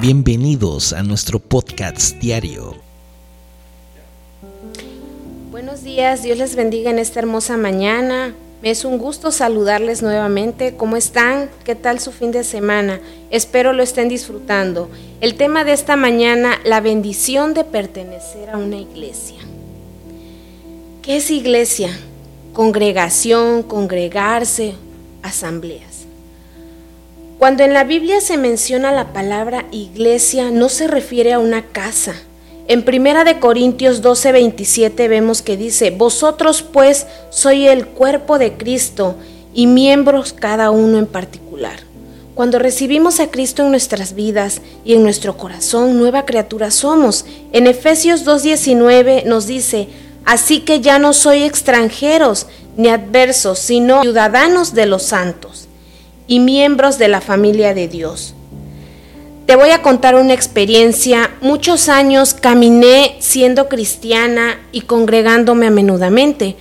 Bienvenidos a nuestro podcast diario. Buenos días, Dios les bendiga en esta hermosa mañana. Me es un gusto saludarles nuevamente. ¿Cómo están? ¿Qué tal su fin de semana? Espero lo estén disfrutando. El tema de esta mañana, la bendición de pertenecer a una iglesia. ¿Qué es iglesia? Congregación, congregarse, asambleas. Cuando en la Biblia se menciona la palabra iglesia, no se refiere a una casa. En Primera de Corintios 12:27 vemos que dice, "Vosotros pues sois el cuerpo de Cristo y miembros cada uno en particular." Cuando recibimos a Cristo en nuestras vidas y en nuestro corazón, nueva criatura somos. En Efesios 2:19 nos dice, "Así que ya no soy extranjeros ni adversos, sino ciudadanos de los santos." Y miembros de la familia de Dios. Te voy a contar una experiencia. Muchos años caminé siendo cristiana y congregándome a menudamente.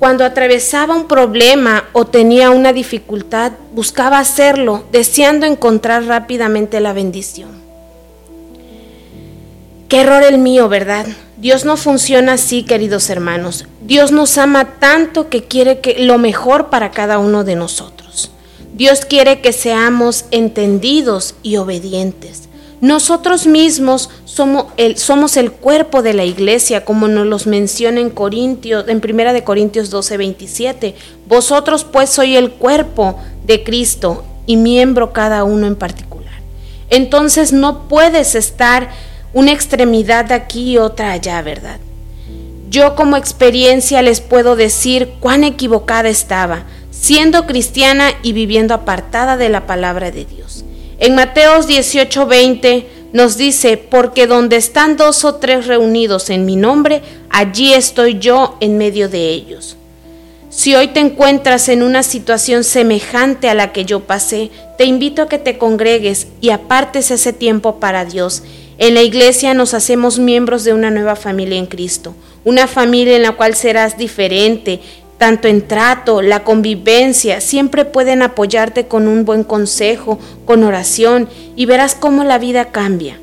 Cuando atravesaba un problema o tenía una dificultad, buscaba hacerlo, deseando encontrar rápidamente la bendición. Qué error el mío, ¿verdad? Dios no funciona así, queridos hermanos. Dios nos ama tanto que quiere que lo mejor para cada uno de nosotros. Dios quiere que seamos entendidos y obedientes. Nosotros mismos somos el, somos el cuerpo de la iglesia, como nos los menciona en Corintios, en Primera de Corintios 12, 27. Vosotros pues sois el cuerpo de Cristo y miembro cada uno en particular. Entonces no puedes estar una extremidad aquí y otra allá, ¿verdad? Yo como experiencia les puedo decir cuán equivocada estaba siendo cristiana y viviendo apartada de la palabra de Dios. En Mateos 18:20 nos dice, porque donde están dos o tres reunidos en mi nombre, allí estoy yo en medio de ellos. Si hoy te encuentras en una situación semejante a la que yo pasé, te invito a que te congregues y apartes ese tiempo para Dios. En la iglesia nos hacemos miembros de una nueva familia en Cristo, una familia en la cual serás diferente, tanto en trato, la convivencia, siempre pueden apoyarte con un buen consejo, con oración, y verás cómo la vida cambia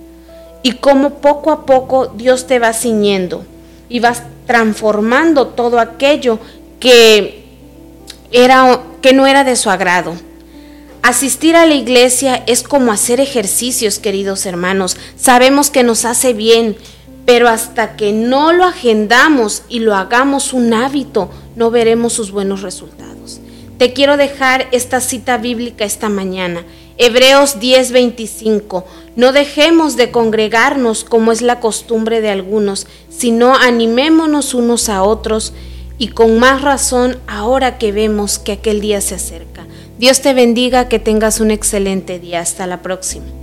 y cómo poco a poco Dios te va ciñendo y vas transformando todo aquello que, era, que no era de su agrado. Asistir a la iglesia es como hacer ejercicios, queridos hermanos. Sabemos que nos hace bien, pero hasta que no lo agendamos y lo hagamos un hábito, no veremos sus buenos resultados. Te quiero dejar esta cita bíblica esta mañana. Hebreos 10:25. No dejemos de congregarnos como es la costumbre de algunos, sino animémonos unos a otros y con más razón ahora que vemos que aquel día se acerca. Dios te bendiga, que tengas un excelente día. Hasta la próxima.